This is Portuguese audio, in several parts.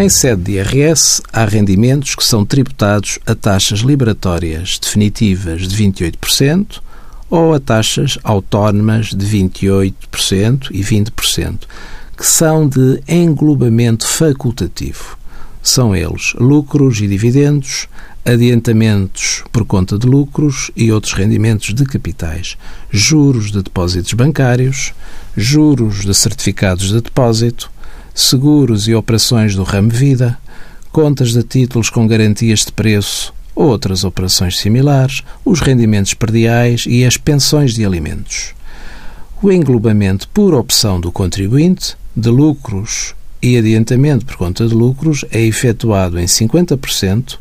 Em sede de IRS, há rendimentos que são tributados a taxas liberatórias definitivas de 28% ou a taxas autónomas de 28% e 20%, que são de englobamento facultativo. São eles lucros e dividendos, adiantamentos por conta de lucros e outros rendimentos de capitais, juros de depósitos bancários, juros de certificados de depósito, seguros e operações do ramo vida, contas de títulos com garantias de preço, outras operações similares, os rendimentos perdiais e as pensões de alimentos. O englobamento por opção do contribuinte de lucros e adiantamento por conta de lucros é efetuado em 50%,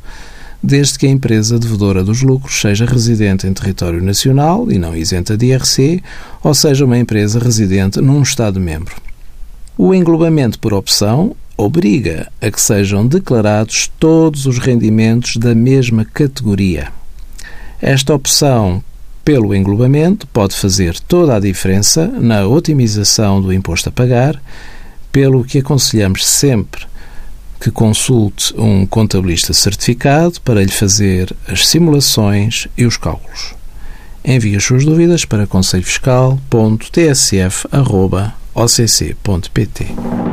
desde que a empresa devedora dos lucros seja residente em território nacional e não isenta de IRC, ou seja, uma empresa residente num Estado-membro. O englobamento por opção obriga a que sejam declarados todos os rendimentos da mesma categoria. Esta opção pelo englobamento pode fazer toda a diferença na otimização do imposto a pagar pelo que aconselhamos sempre que consulte um contabilista certificado para lhe fazer as simulações e os cálculos. Envie as suas dúvidas para conselhofiscal.tsf.occ.pt.